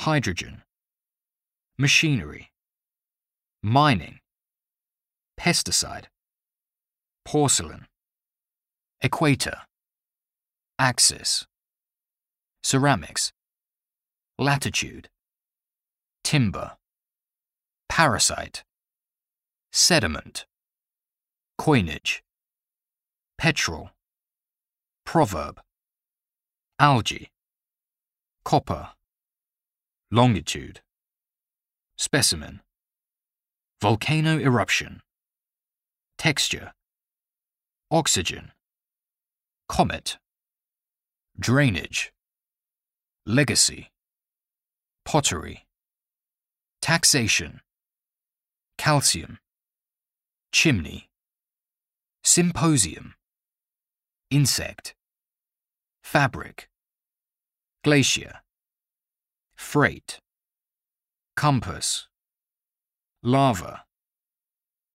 hydrogen, machinery, mining, pesticide, porcelain, equator, axis, ceramics, latitude, timber, parasite, sediment, coinage, petrol, proverb, algae, copper, longitude, specimen, volcano eruption, texture, oxygen, comet, drainage, legacy, pottery, taxation, calcium, chimney, symposium, insect, fabric, glacier, freight, compass, lava,